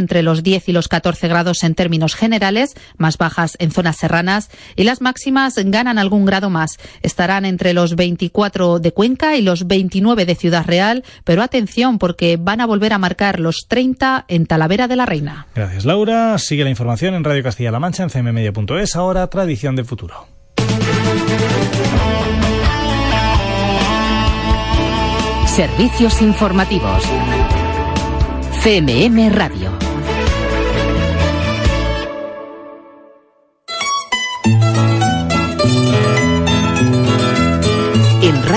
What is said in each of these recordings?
entre los 10 y los 14 grados en términos generales, más bajas en zonas serranas y las máximas ganan algún grado más. Estarán entre los 24 de Cuenca y los 29 de Ciudad Real, pero atención porque van a volver a marcar los 30 en Talavera de la Reina. Gracias, Laura. Sigue la información en Radio Castilla-La Mancha en cmmedia.es. Ahora, Tradición de Futuro. Servicios informativos. CMM Radio.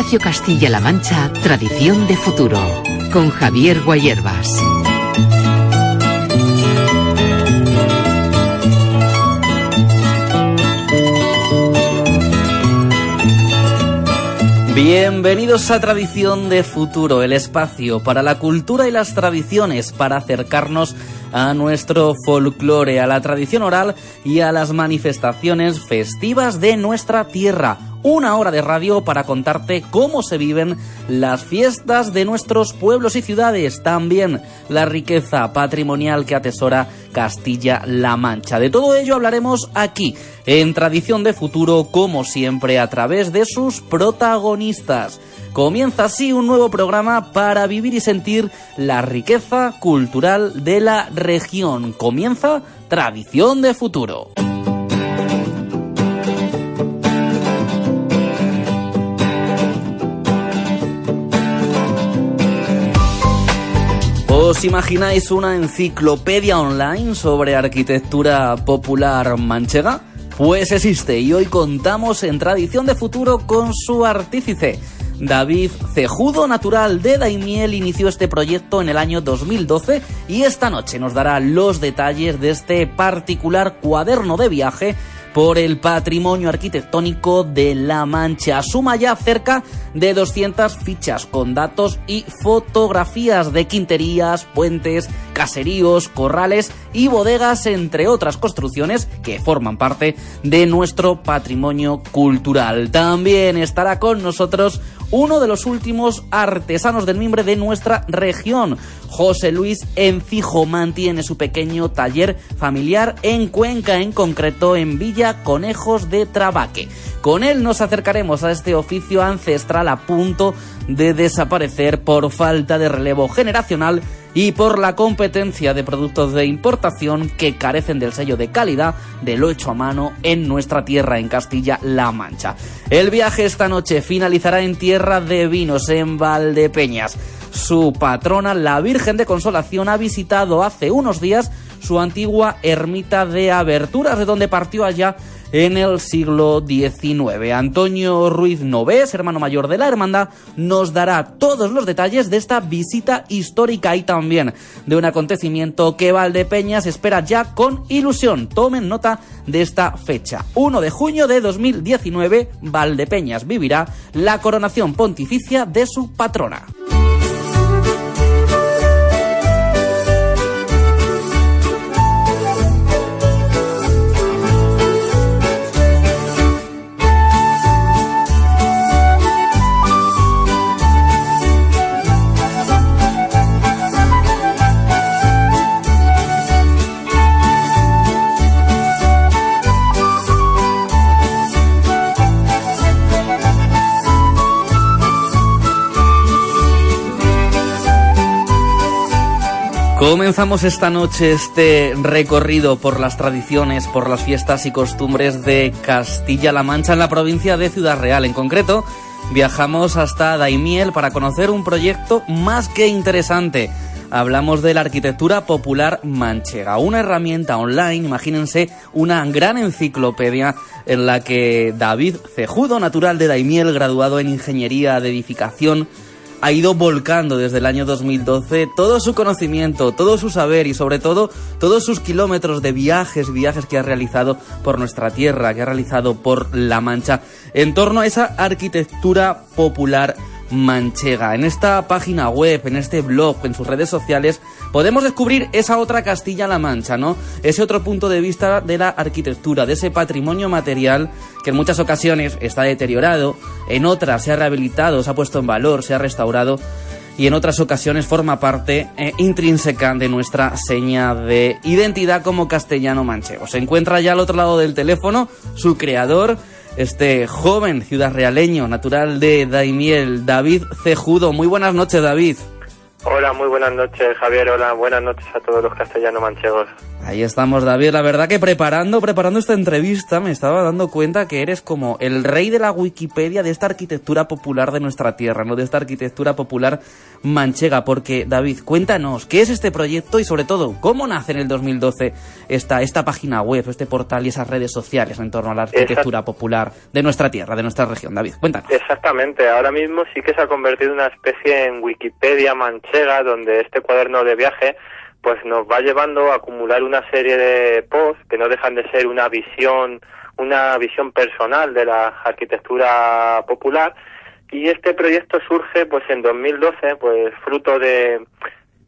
Radio Castilla-La Mancha, Tradición de Futuro, con Javier Guayerbas. Bienvenidos a Tradición de Futuro, el espacio para la cultura y las tradiciones, para acercarnos a nuestro folclore, a la tradición oral y a las manifestaciones festivas de nuestra tierra. Una hora de radio para contarte cómo se viven las fiestas de nuestros pueblos y ciudades, también la riqueza patrimonial que atesora Castilla-La Mancha. De todo ello hablaremos aquí, en Tradición de Futuro, como siempre, a través de sus protagonistas. Comienza así un nuevo programa para vivir y sentir la riqueza cultural de la región. Comienza Tradición de Futuro. ¿Os imagináis una enciclopedia online sobre arquitectura popular manchega? Pues existe y hoy contamos en Tradición de Futuro con su artífice. David Cejudo, natural de Daimiel, inició este proyecto en el año 2012 y esta noche nos dará los detalles de este particular cuaderno de viaje por el patrimonio arquitectónico de La Mancha. Suma ya cerca de 200 fichas con datos y fotografías de quinterías, puentes, caseríos, corrales y bodegas, entre otras construcciones que forman parte de nuestro patrimonio cultural. También estará con nosotros uno de los últimos artesanos del mimbre de nuestra región. José Luis Encijo mantiene su pequeño taller familiar en Cuenca, en concreto en Villa Conejos de Trabaque. Con él nos acercaremos a este oficio ancestral a punto de desaparecer por falta de relevo generacional y por la competencia de productos de importación que carecen del sello de calidad de lo hecho a mano en nuestra tierra, en Castilla-La Mancha. El viaje esta noche finalizará en Tierra de Vinos, en Valdepeñas. Su patrona, la Virgen de Consolación, ha visitado hace unos días su antigua ermita de aberturas, de donde partió allá en el siglo XIX. Antonio Ruiz Novés, hermano mayor de la hermandad, nos dará todos los detalles de esta visita histórica y también de un acontecimiento que Valdepeñas espera ya con ilusión. Tomen nota de esta fecha. 1 de junio de 2019, Valdepeñas vivirá la coronación pontificia de su patrona. Comenzamos esta noche este recorrido por las tradiciones, por las fiestas y costumbres de Castilla-La Mancha en la provincia de Ciudad Real. En concreto, viajamos hasta Daimiel para conocer un proyecto más que interesante. Hablamos de la arquitectura popular manchega, una herramienta online, imagínense, una gran enciclopedia en la que David Cejudo, natural de Daimiel, graduado en Ingeniería de Edificación, ha ido volcando desde el año 2012 todo su conocimiento, todo su saber y sobre todo todos sus kilómetros de viajes, viajes que ha realizado por nuestra tierra, que ha realizado por La Mancha, en torno a esa arquitectura popular manchega. En esta página web, en este blog, en sus redes sociales, podemos descubrir esa otra Castilla-La Mancha, ¿no? Ese otro punto de vista de la arquitectura, de ese patrimonio material que en muchas ocasiones está deteriorado, en otras se ha rehabilitado, se ha puesto en valor, se ha restaurado y en otras ocasiones forma parte eh, intrínseca de nuestra seña de identidad como castellano manchego. Se encuentra ya al otro lado del teléfono su creador, este joven ciudad realeño, natural de Daimiel, David Cejudo. Muy buenas noches, David. Hola, muy buenas noches, Javier. Hola, buenas noches a todos los castellanos manchegos. Ahí estamos, David. La verdad que preparando, preparando esta entrevista me estaba dando cuenta que eres como el rey de la Wikipedia de esta arquitectura popular de nuestra tierra, ¿no? De esta arquitectura popular manchega. Porque, David, cuéntanos, ¿qué es este proyecto y sobre todo, cómo nace en el 2012 esta, esta página web, este portal y esas redes sociales en torno a la arquitectura popular de nuestra tierra, de nuestra región? David, cuéntanos. Exactamente. Ahora mismo sí que se ha convertido en una especie en Wikipedia manchega donde este cuaderno de viaje pues nos va llevando a acumular una serie de posts que no dejan de ser una visión, una visión personal de la arquitectura popular. Y este proyecto surge pues en 2012 pues fruto de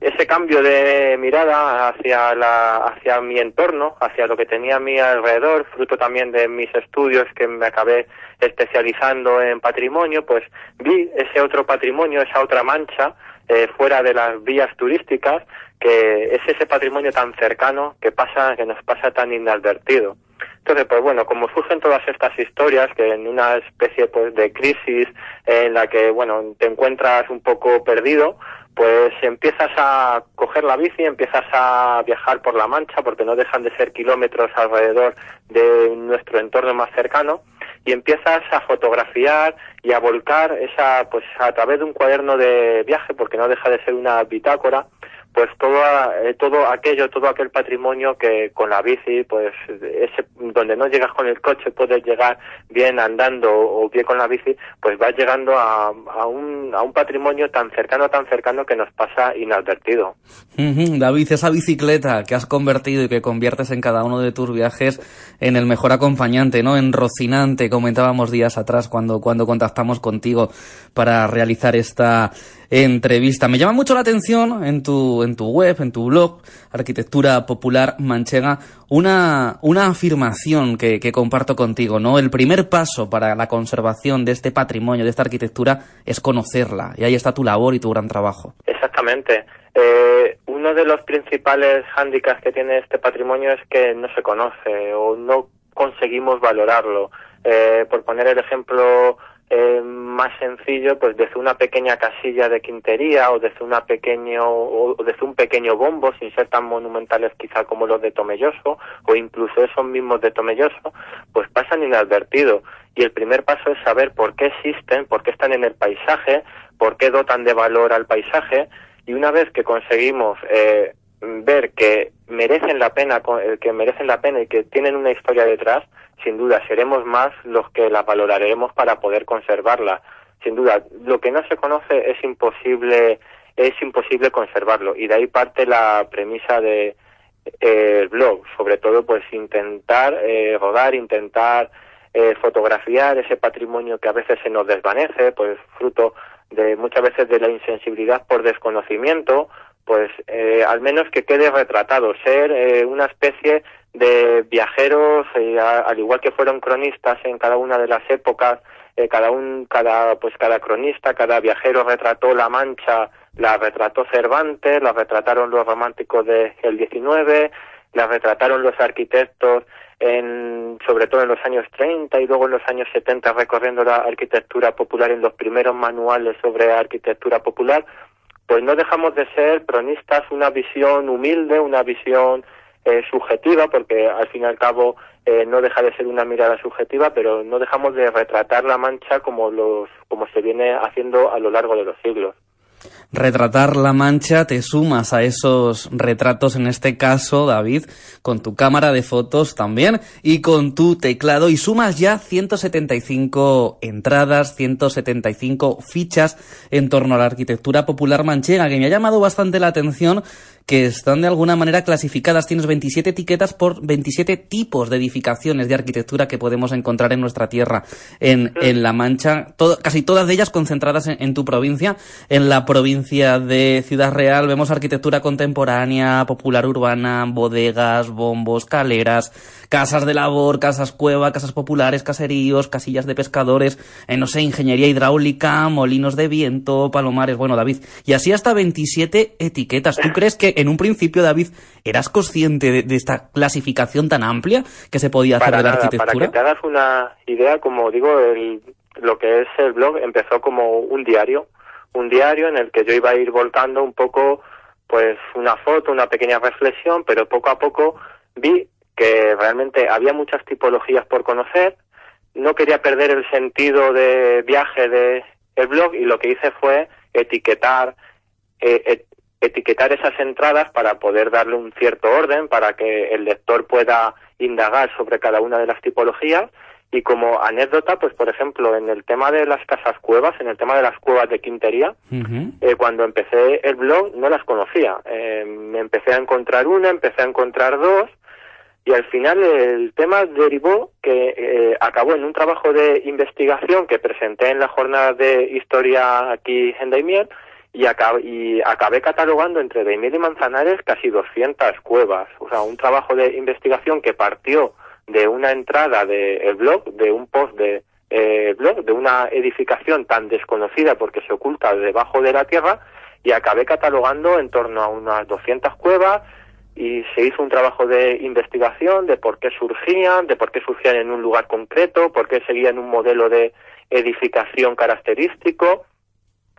ese cambio de mirada hacia la hacia mi entorno, hacia lo que tenía a mi alrededor, fruto también de mis estudios que me acabé especializando en patrimonio, pues vi ese otro patrimonio, esa otra mancha eh, fuera de las vías turísticas que es ese patrimonio tan cercano que pasa, que nos pasa tan inadvertido. Entonces, pues bueno, como surgen todas estas historias, que en una especie pues de crisis en la que, bueno, te encuentras un poco perdido, pues empiezas a coger la bici, empiezas a viajar por la Mancha, porque no dejan de ser kilómetros alrededor de nuestro entorno más cercano, y empiezas a fotografiar y a volcar esa, pues a través de un cuaderno de viaje, porque no deja de ser una bitácora, pues todo eh, todo aquello todo aquel patrimonio que con la bici pues ese donde no llegas con el coche puedes llegar bien andando o bien con la bici pues vas llegando a, a un a un patrimonio tan cercano tan cercano que nos pasa inadvertido. David esa bicicleta que has convertido y que conviertes en cada uno de tus viajes en el mejor acompañante no en Rocinante comentábamos días atrás cuando cuando contactamos contigo para realizar esta entrevista. Me llama mucho la atención en tu, en tu web, en tu blog, Arquitectura Popular Manchega, una, una afirmación que, que comparto contigo, ¿no? El primer paso para la conservación de este patrimonio, de esta arquitectura, es conocerla. Y ahí está tu labor y tu gran trabajo. Exactamente. Eh, uno de los principales hándicaps que tiene este patrimonio es que no se conoce o no conseguimos valorarlo. Eh, por poner el ejemplo eh, más sencillo, pues desde una pequeña casilla de quintería o desde una pequeño o desde un pequeño bombo, sin ser tan monumentales quizá como los de Tomelloso o incluso esos mismos de Tomelloso, pues pasan inadvertidos. Y el primer paso es saber por qué existen, por qué están en el paisaje, por qué dotan de valor al paisaje. Y una vez que conseguimos eh, ver que merecen la pena, que merecen la pena y que tienen una historia detrás, sin duda seremos más los que la valoraremos para poder conservarla. Sin duda, lo que no se conoce es imposible, es imposible conservarlo y de ahí parte la premisa de eh, blog, sobre todo pues intentar eh, rodar, intentar eh, fotografiar ese patrimonio que a veces se nos desvanece, pues fruto de muchas veces de la insensibilidad por desconocimiento, pues eh, al menos que quede retratado, ser eh, una especie de viajeros, eh, a, al igual que fueron cronistas en cada una de las épocas, eh, cada un, cada, pues cada cronista, cada viajero retrató la Mancha, la retrató Cervantes, la retrataron los románticos del XIX, la retrataron los arquitectos en, sobre todo en los años 30 y luego en los años 70 recorriendo la arquitectura popular en los primeros manuales sobre arquitectura popular, pues no dejamos de ser cronistas, una visión humilde, una visión eh, subjetiva, porque al fin y al cabo eh, no deja de ser una mirada subjetiva, pero no dejamos de retratar la mancha como los, como se viene haciendo a lo largo de los siglos. Retratar la mancha, te sumas a esos retratos, en este caso, David, con tu cámara de fotos también y con tu teclado y sumas ya 175 entradas, 175 fichas en torno a la arquitectura popular manchega, que me ha llamado bastante la atención que están de alguna manera clasificadas. Tienes 27 etiquetas por 27 tipos de edificaciones de arquitectura que podemos encontrar en nuestra tierra, en, en La Mancha, casi todas de ellas concentradas en, tu provincia. En la provincia de Ciudad Real vemos arquitectura contemporánea, popular urbana, bodegas, bombos, caleras, casas de labor, casas cueva, casas populares, caseríos, casillas de pescadores, eh, no sé, ingeniería hidráulica, molinos de viento, palomares, bueno, David, y así hasta 27 etiquetas. ¿Tú crees que en un principio, David, eras consciente de, esta clasificación tan amplia que se podía hacer de la arquitectura? Para que te hagas una idea, como digo, lo que es el blog empezó como un diario, un diario en el que yo iba a ir volcando un poco pues una foto, una pequeña reflexión, pero poco a poco vi que realmente había muchas tipologías por conocer, no quería perder el sentido de viaje de el blog y lo que hice fue etiquetar eh, etiquetar esas entradas para poder darle un cierto orden para que el lector pueda indagar sobre cada una de las tipologías y como anécdota, pues por ejemplo, en el tema de las casas cuevas, en el tema de las cuevas de Quintería, eh, cuando empecé el blog no las conocía. Eh, me empecé a encontrar una, empecé a encontrar dos, y al final el tema derivó que eh, acabó en un trabajo de investigación que presenté en la jornada de historia aquí en Daimiel y, acabé, catalogando entre Daimiel y Manzanares casi 200 cuevas. O sea, un trabajo de investigación que partió de una entrada del blog, de un post de eh, blog, de una edificación tan desconocida porque se oculta debajo de la tierra y acabé catalogando en torno a unas 200 cuevas, y se hizo un trabajo de investigación de por qué surgían, de por qué surgían en un lugar concreto, por qué seguían un modelo de edificación característico,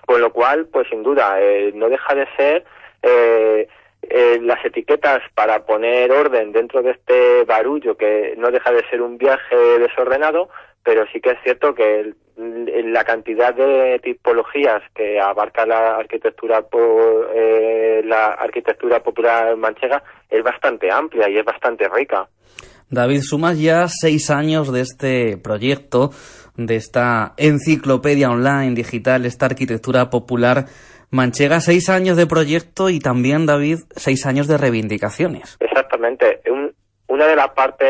con lo cual, pues sin duda, eh, no deja de ser eh, eh, las etiquetas para poner orden dentro de este barullo que no deja de ser un viaje desordenado, pero sí que es cierto que la cantidad de tipologías que abarca la arquitectura eh, la arquitectura popular manchega es bastante amplia y es bastante rica. David, sumas ya seis años de este proyecto, de esta enciclopedia online digital, esta arquitectura popular manchega, seis años de proyecto y también, David, seis años de reivindicaciones. Exactamente una de las partes,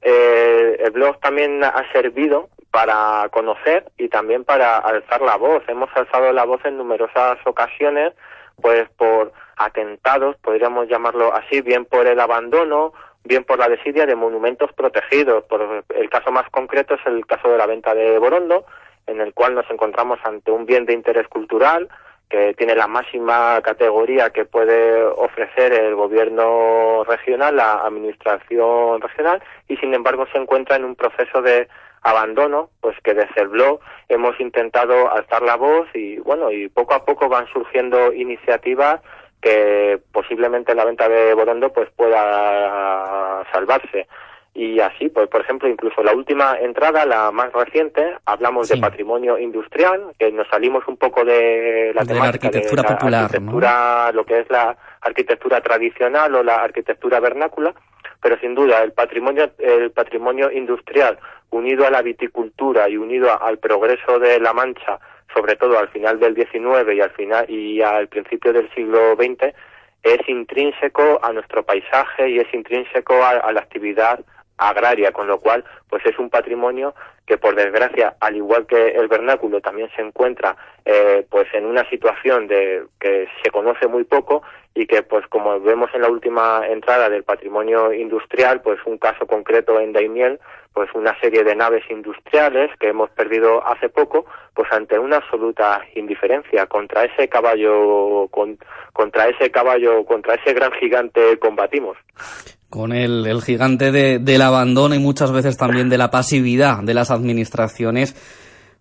eh, el blog también ha servido para conocer y también para alzar la voz. Hemos alzado la voz en numerosas ocasiones, pues por atentados, podríamos llamarlo así, bien por el abandono, bien por la desidia de monumentos protegidos. Por el caso más concreto es el caso de la venta de Borondo, en el cual nos encontramos ante un bien de interés cultural, que tiene la máxima categoría que puede ofrecer el gobierno regional, la administración regional, y sin embargo se encuentra en un proceso de abandono, pues que desde el blog hemos intentado alzar la voz y bueno, y poco a poco van surgiendo iniciativas que posiblemente la venta de Borondo pues pueda salvarse y así, pues por ejemplo, incluso la última entrada, la más reciente, hablamos de patrimonio industrial, que nos salimos un poco de la, arquitectura popular, arquitectura, lo que es la arquitectura tradicional o la arquitectura vernácula, pero sin duda el patrimonio, el patrimonio industrial unido a la viticultura y unido al progreso de la Mancha, sobre todo al final del XIX y al final y al principio del siglo XX, es intrínseco a nuestro paisaje y es intrínseco a la actividad agraria, con lo cual pues es un patrimonio que por desgracia, al igual que el vernáculo, también se encuentra eh, pues en una situación de que se conoce muy poco y que pues como vemos en la última entrada del patrimonio industrial, pues un caso concreto en Daimiel, pues una serie de naves industriales que hemos perdido hace poco, pues ante una absoluta indiferencia contra ese caballo, contra ese caballo, contra ese gran gigante combatimos con el, el gigante de, del abandono y muchas veces también de la pasividad de las administraciones.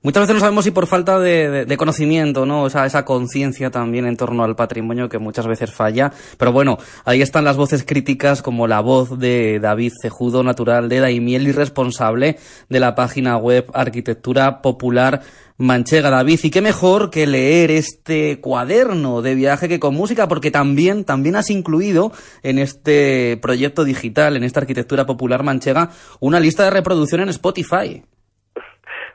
Muchas veces no sabemos si por falta de, de, conocimiento, ¿no? O sea, esa conciencia también en torno al patrimonio que muchas veces falla. Pero bueno, ahí están las voces críticas como la voz de David Cejudo, natural de Daimiel y responsable de la página web Arquitectura Popular Manchega, David, y qué mejor que leer este cuaderno de viaje que con música, porque también, también has incluido en este proyecto digital, en esta arquitectura popular manchega, una lista de reproducción en Spotify.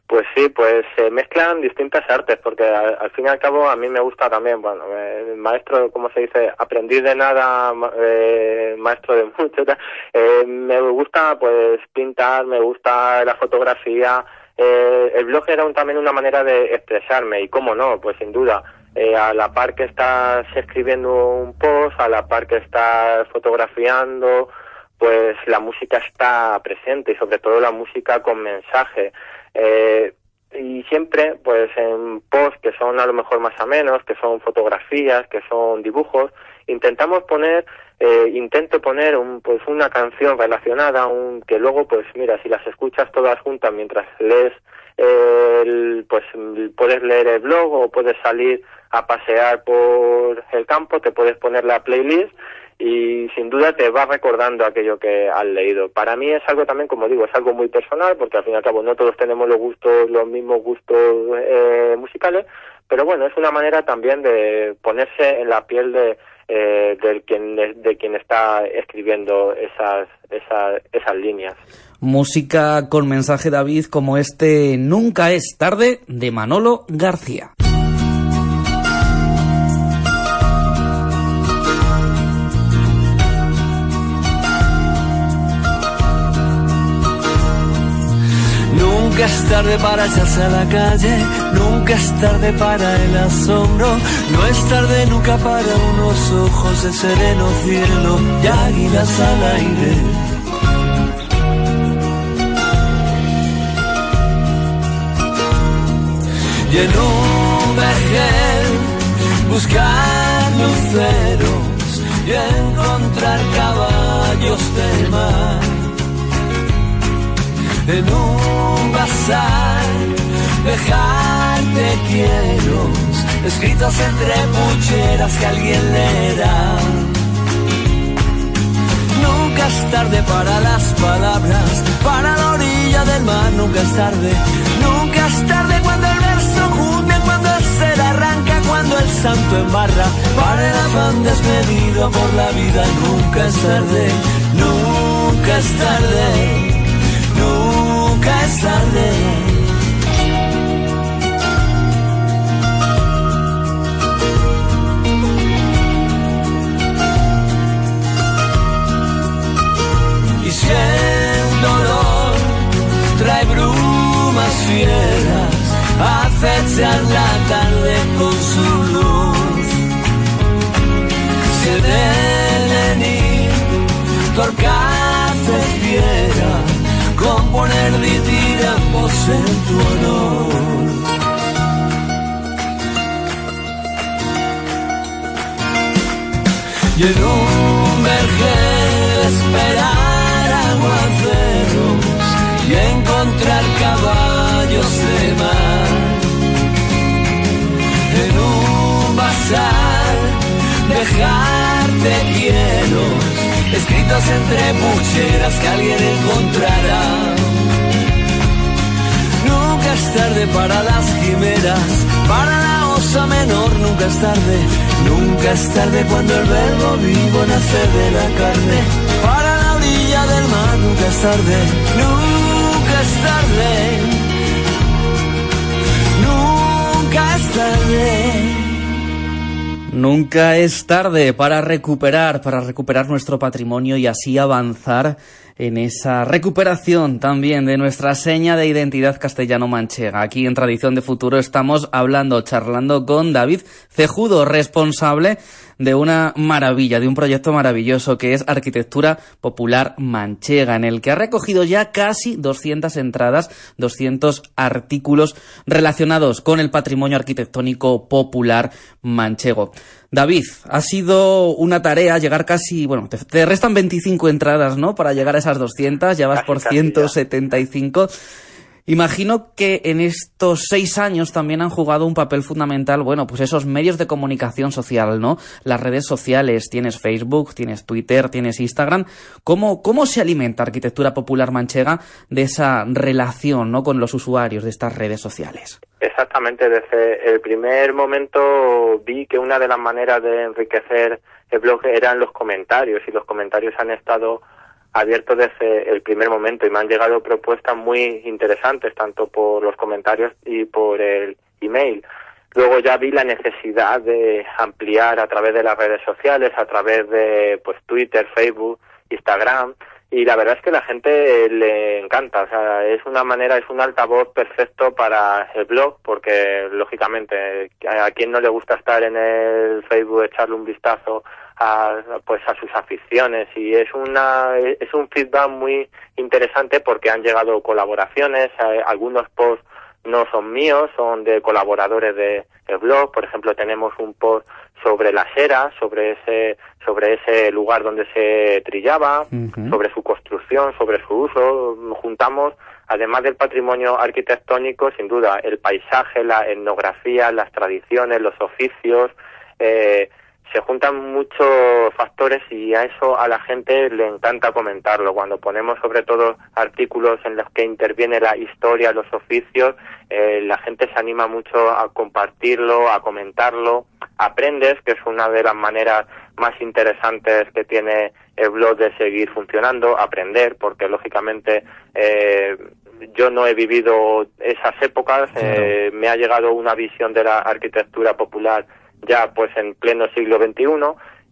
Pues sí, pues se mezclan distintas artes, porque al, fin y al cabo a mí me gusta también, bueno, eh, maestro, como se dice, aprendí de nada, eh, maestro de mucho, eh, me gusta pues pintar, me gusta la fotografía, eh, el blog era un, también una manera de expresarme, y cómo no, pues sin duda, eh, a la par que estás escribiendo un post, a la par que estás fotografiando, pues la música está presente y sobre todo la música con mensaje. Eh, y siempre, pues en posts que son a lo mejor más o menos, que son fotografías, que son dibujos, intentamos poner, eh, intento poner un, pues una canción relacionada, un, que luego, pues mira, si las escuchas todas juntas mientras lees, eh, el, pues puedes leer el blog o puedes salir a pasear por el campo, te puedes poner la playlist y sin duda te va recordando aquello que has leído. Para mí es algo también, como digo, es algo muy personal, porque al fin y al cabo no todos tenemos los gustos, los mismos gustos eh, musicales, pero bueno, es una manera también de ponerse en la piel de eh, del quien de quien está escribiendo esas, esas esas líneas. Música con mensaje David como este Nunca es tarde de Manolo García. Nunca es tarde para echarse a la calle, nunca es tarde para el asombro, no es tarde nunca para unos ojos de sereno cielo y águilas al aire. Y en un vergel buscar luceros y encontrar caballos de mar en un bazar, dejarte quiero, escritos entre pucheras que alguien leerá. Nunca es tarde para las palabras, para la orilla del mar, nunca es tarde, nunca es tarde cuando el verso junta, cuando el ser arranca, cuando el santo embarra, para el afán desmedido por la vida, nunca es tarde, nunca es tarde Y si el dolor trae brumas fieras, acechan la tarde con su luz. Si el enemigo torcaces fiera, componer en tu honor. Y en un vergel esperar aguaceros y encontrar caballos de mar. En un bazar dejarte quiero escritos entre pucheras que alguien encontrará. Tarde para las quimeras, para la osa menor, nunca es tarde, nunca es tarde cuando el verbo vivo nace de la carne. Para la orilla del mar, nunca es tarde, nunca es tarde, nunca es tarde. Nunca es tarde para recuperar, para recuperar nuestro patrimonio y así avanzar en esa recuperación también de nuestra seña de identidad castellano-manchega. Aquí en Tradición de Futuro estamos hablando, charlando con David Cejudo, responsable de una maravilla, de un proyecto maravilloso que es Arquitectura Popular Manchega, en el que ha recogido ya casi 200 entradas, 200 artículos relacionados con el patrimonio arquitectónico popular manchego. David, ha sido una tarea llegar casi, bueno, te, restan 25 entradas, ¿no? Para llegar a esas 200, ya vas por 175. Imagino que en estos seis años también han jugado un papel fundamental, bueno, pues esos medios de comunicación social, ¿no? Las redes sociales, tienes Facebook, tienes Twitter, tienes Instagram. ¿Cómo, cómo se alimenta Arquitectura Popular Manchega de esa relación, ¿no? Con los usuarios de estas redes sociales? Exactamente, desde el primer momento vi que una de las maneras de enriquecer el blog eran los comentarios y los comentarios han estado abierto desde el primer momento y me han llegado propuestas muy interesantes, tanto por los comentarios y por el email. Luego ya vi la necesidad de ampliar a través de las redes sociales, a través de pues Twitter, Facebook, Instagram, y la verdad es que la gente le encanta, o sea, es una manera, es un altavoz perfecto para el blog, porque lógicamente a quien no le gusta estar en el Facebook, echarle un vistazo a, pues a sus aficiones. Y es una es un feedback muy interesante porque han llegado colaboraciones, eh, algunos posts no son míos, son de colaboradores de blog, por ejemplo tenemos un post sobre la Sera, sobre ese sobre ese lugar donde se trillaba, sobre su construcción, sobre su uso, juntamos además del patrimonio arquitectónico, sin duda, el paisaje, la etnografía, las tradiciones, los oficios, eh, se juntan muchos factores y a eso a la gente le encanta comentarlo. Cuando ponemos sobre todo artículos en los que interviene la historia, los oficios, eh, la gente se anima mucho a compartirlo, a comentarlo. Aprendes, que es una de las maneras más interesantes que tiene el blog de seguir funcionando, aprender, porque lógicamente eh, yo no he vivido esas épocas, eh, me ha llegado una visión de la arquitectura popular ya pues en pleno siglo XXI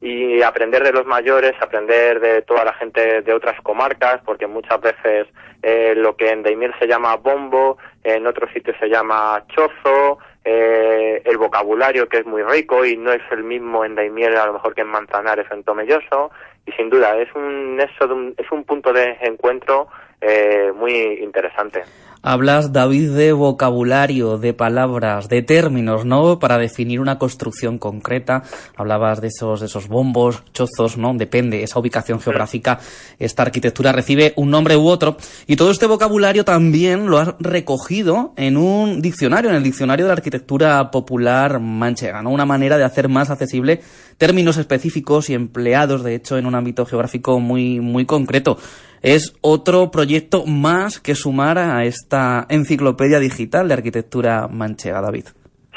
y aprender de los mayores, aprender de toda la gente de otras comarcas, porque muchas veces eh, lo que en Daimiel se llama bombo, en otros sitios se llama chozo, eh, el vocabulario que es muy rico y no es el mismo en Daimiel a lo mejor que en Manzanares o en Tomelloso, y sin duda es un, eso, es un punto de encuentro eh, muy interesante. Hablas, David, de vocabulario, de palabras, de términos, ¿no? Para definir una construcción concreta. Hablabas de esos, de esos bombos, chozos, ¿no? Depende, esa ubicación geográfica, esta arquitectura recibe un nombre u otro. Y todo este vocabulario también lo has recogido en un diccionario, en el diccionario de la arquitectura popular manchega, ¿no? Una manera de hacer más accesible términos específicos y empleados, de hecho, en un ámbito geográfico muy, muy concreto es otro proyecto más que sumar a esta enciclopedia digital de arquitectura manchega, David.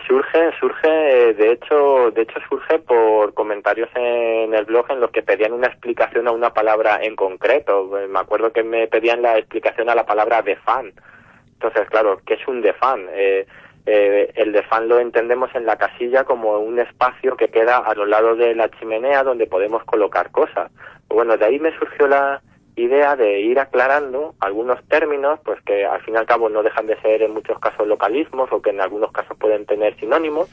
Surge, surge, de hecho, de hecho surge por comentarios en el blog en los que pedían una explicación a una palabra en concreto. Me acuerdo que me pedían la explicación a la palabra de fan. Entonces, claro, ¿qué es un de fan? Eh, eh, el de fan lo entendemos en la casilla como un espacio que queda a los lados de la chimenea donde podemos colocar cosas. Bueno, de ahí me surgió la, idea de ir aclarando algunos términos, pues que al fin y al cabo no dejan de ser en muchos casos localismos o que en algunos casos pueden tener sinónimos.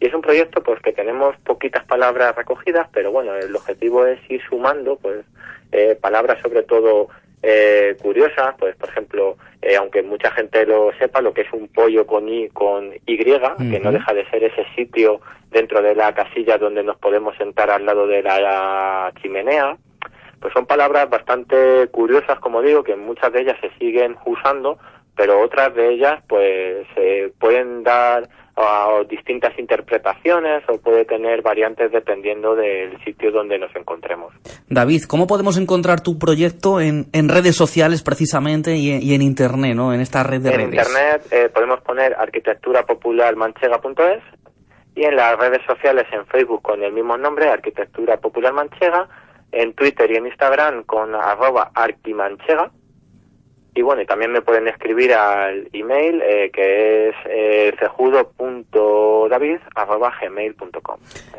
Y es un proyecto pues que tenemos poquitas palabras recogidas, pero bueno, el objetivo es ir sumando pues eh, palabras sobre todo eh, curiosas, pues por ejemplo, eh, aunque mucha gente lo sepa, lo que es un pollo con y, con y, que no deja de ser ese sitio dentro de la casilla donde nos podemos sentar al lado de la chimenea, pues son palabras bastante curiosas, como digo, que muchas de ellas se siguen usando, pero otras de ellas pues se pueden dar a distintas interpretaciones o puede tener variantes dependiendo del sitio donde nos encontremos. David, ¿cómo podemos encontrar tu proyecto en, en redes sociales precisamente y, en Internet, ¿no? en esta red de en redes? En Internet eh, podemos poner arquitecturapopularmanchega.es y en las redes sociales en Facebook con el mismo nombre, Arquitectura Popular Manchega, en Twitter y en Instagram con arroba arquimanchega. Y bueno, y también me pueden escribir al email eh, que es eh, cejudo.david.gmail.com.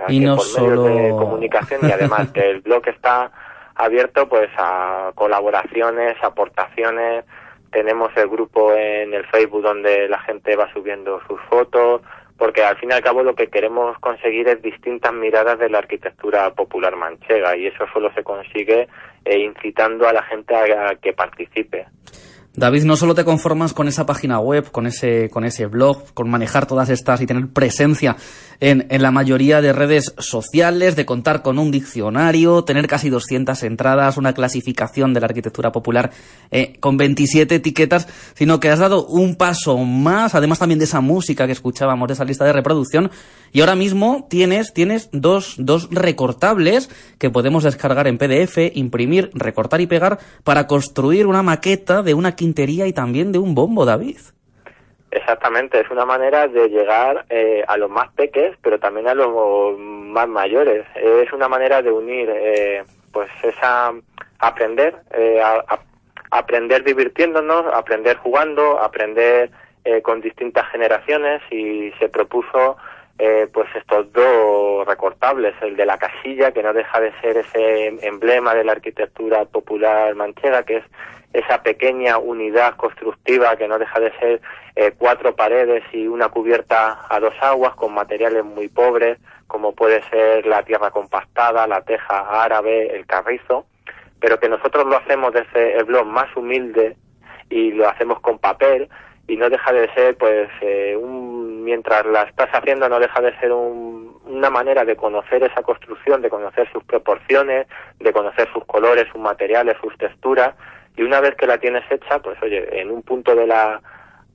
Y no por solo... de comunicación y además que el blog está abierto pues a colaboraciones, aportaciones. Tenemos el grupo en el Facebook donde la gente va subiendo sus fotos, porque al fin y al cabo lo que queremos conseguir es distintas miradas de la arquitectura popular manchega y eso solo se consigue eh, incitando a la gente a, que participe. David, no solo te conformas con esa página web, con ese, con ese blog, con manejar todas estas y tener presencia en, en, la mayoría de redes sociales, de contar con un diccionario, tener casi 200 entradas, una clasificación de la arquitectura popular eh, con 27 etiquetas, sino que has dado un paso más, además también de esa música que escuchábamos, de esa lista de reproducción, y ahora mismo tienes, tienes dos, dos recortables que podemos descargar en PDF, imprimir, recortar y pegar para construir una maqueta de una quintería y también de un bombo, David. Exactamente, es una manera de llegar eh, a los más peques, pero también a los más mayores. Es una manera de unir, eh, pues esa aprender, eh, aprender divirtiéndonos, aprender jugando, aprender eh, con distintas generaciones y se propuso eh, pues estos dos recortables, el de la casilla, que no deja de ser ese emblema de la arquitectura popular manchega, que es esa pequeña unidad constructiva que no deja de ser eh, cuatro paredes y una cubierta a dos aguas con materiales muy pobres, como puede ser la tierra compactada, la teja árabe, el carrizo, pero que nosotros lo hacemos desde el blog más humilde y lo hacemos con papel y no deja de ser pues eh, un, mientras la estás haciendo no deja de ser un- una manera de conocer esa construcción, de conocer sus proporciones, de conocer sus colores, sus materiales, sus texturas y una vez que la tienes hecha pues oye en un punto de la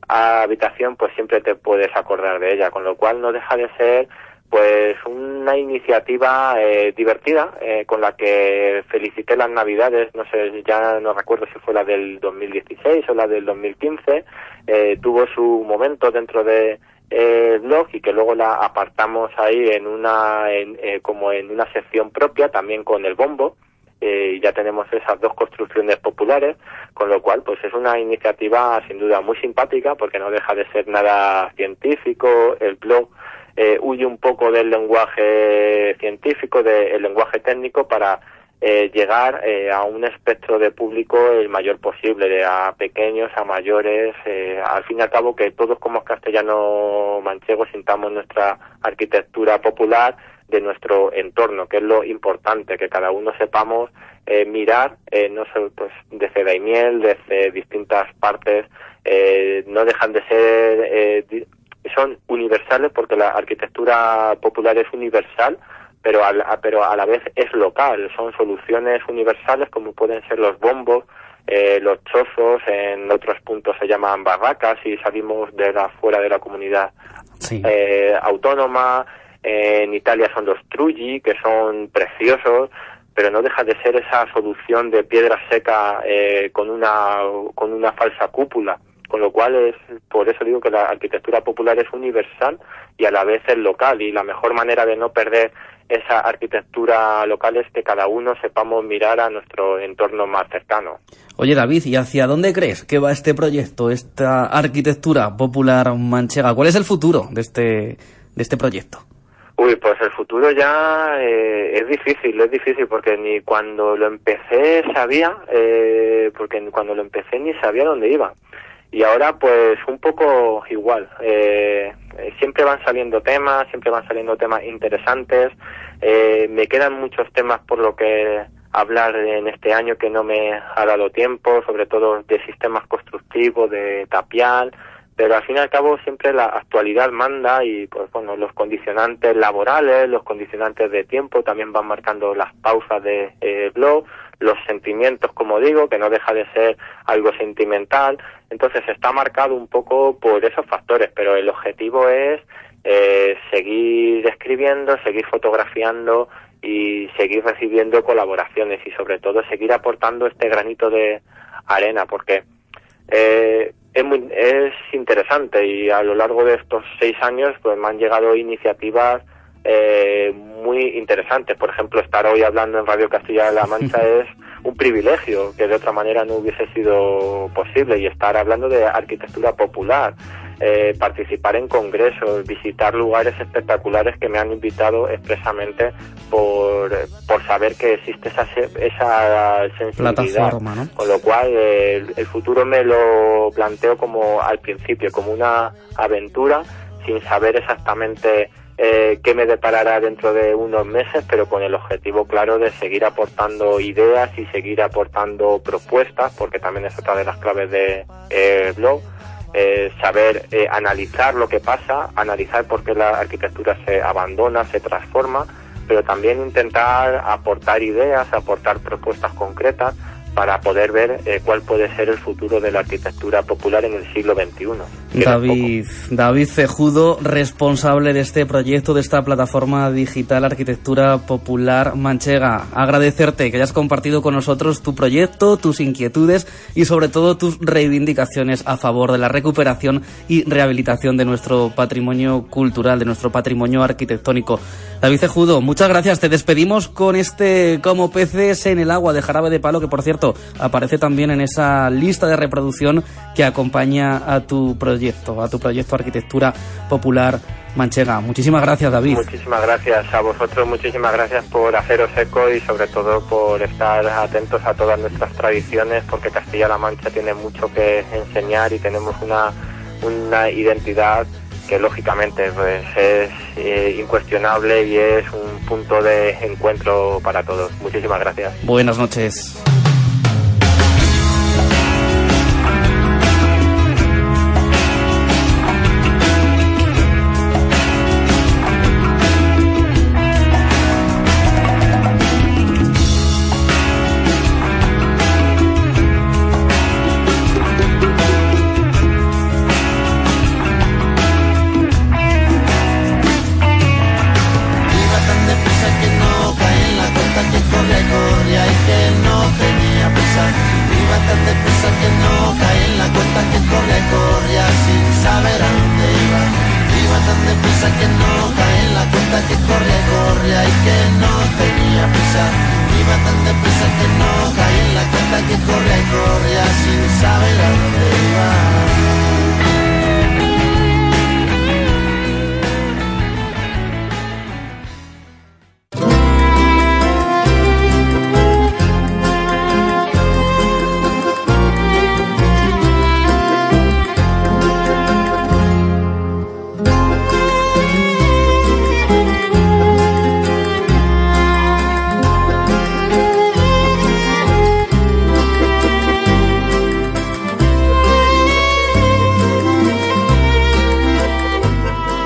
habitación pues siempre te puedes acordar de ella con lo cual no deja de ser pues una iniciativa eh, divertida eh, con la que felicité las navidades, no sé, ya no recuerdo si fue la del 2016 o la del 2015, eh, tuvo su momento dentro de eh, el blog y que luego la apartamos ahí en una, en, eh, como en una sección propia, también con el bombo, eh, ya tenemos esas dos construcciones populares, con lo cual pues es una iniciativa sin duda muy simpática porque no deja de ser nada científico, el blog eh, huye un poco del lenguaje científico, del lenguaje técnico para eh, llegar eh, a un espectro de público el mayor posible, de a pequeños, a mayores, eh, al fin y al cabo que todos como castellano manchegos sintamos nuestra arquitectura popular de nuestro entorno, que es lo importante, que cada uno sepamos eh, mirar, eh, no sé, pues desde Daimiel, desde distintas partes, eh, no dejan de ser, eh, son universales porque la arquitectura popular es universal, pero a, la, pero a la vez es local, son soluciones universales como pueden ser los bombos, eh, los chozos, en otros puntos se llaman barracas y salimos de la, fuera de la comunidad Sí. eh, autónoma, en Italia son los trulli, que son preciosos, pero no deja de ser esa solución de piedra seca eh, con una con una falsa cúpula, con lo cual es por eso digo que la arquitectura popular es universal y a la vez es local y la mejor manera de no perder esa arquitectura local es que cada uno sepamos mirar a nuestro entorno más cercano. Oye David, ¿y hacia dónde crees que va este proyecto, esta arquitectura popular manchega? ¿Cuál es el futuro de este, de este proyecto? Uy, pues el futuro ya eh, es difícil, es difícil porque ni cuando lo empecé sabía, eh, porque cuando lo empecé ni sabía dónde iba. Y ahora pues un poco igual. Eh, siempre van saliendo temas, siempre van saliendo temas interesantes. Eh, me quedan muchos temas por lo que hablar en este año que no me ha dado tiempo, sobre todo de sistemas constructivos, de tapial, pero al fin y al cabo siempre la actualidad manda y pues bueno los condicionantes laborales los condicionantes de tiempo también van marcando las pausas de eh, blog los sentimientos como digo que no deja de ser algo sentimental. Entonces está marcado un poco por esos factores pero el objetivo es eh, seguir escribiendo seguir fotografiando y seguir recibiendo colaboraciones y sobre todo seguir aportando este granito de arena porque eh, es, muy, es interesante y a lo largo de estos seis años pues me han llegado iniciativas eh, muy interesantes. Por ejemplo, estar hoy hablando en Radio Castilla-La Mancha es un privilegio que de otra manera no hubiese sido posible y estar hablando de arquitectura popular, eh, participar en congresos, visitar lugares espectaculares que me han invitado expresamente por, por saber que existe esa, esa sensibilidad. Plataforma, ¿no? Con lo cual, eh, el, el futuro me lo planteo como al principio, como una aventura, sin saber exactamente eh, qué me deparará dentro de unos meses, pero con el objetivo claro de seguir aportando ideas y seguir aportando propuestas, porque también es otra de las claves de eh, blog. Eh, saber eh, analizar lo que pasa, analizar por qué la arquitectura se abandona, se transforma, pero también intentar aportar ideas, aportar propuestas concretas para poder ver eh, cuál puede ser el futuro de la arquitectura popular en el siglo XXI. David, David Cejudo, responsable de este proyecto, de esta plataforma digital Arquitectura Popular Manchega. Agradecerte que hayas compartido con nosotros tu proyecto, tus inquietudes y sobre todo tus reivindicaciones a favor de la recuperación y rehabilitación de nuestro patrimonio cultural, de nuestro patrimonio arquitectónico. David Cejudo, muchas gracias. Te despedimos con este Como peces en el agua de jarabe de palo, que por cierto aparece también en esa lista de reproducción que acompaña a tu proyecto, a tu proyecto Arquitectura Popular Manchega. Muchísimas gracias, David. Muchísimas gracias a vosotros, muchísimas gracias por haceros eco y sobre todo por estar atentos a todas nuestras tradiciones, porque Castilla-La Mancha tiene mucho que enseñar y tenemos una, una identidad que lógicamente pues, es eh, incuestionable y es un punto de encuentro para todos. Muchísimas gracias. Buenas noches.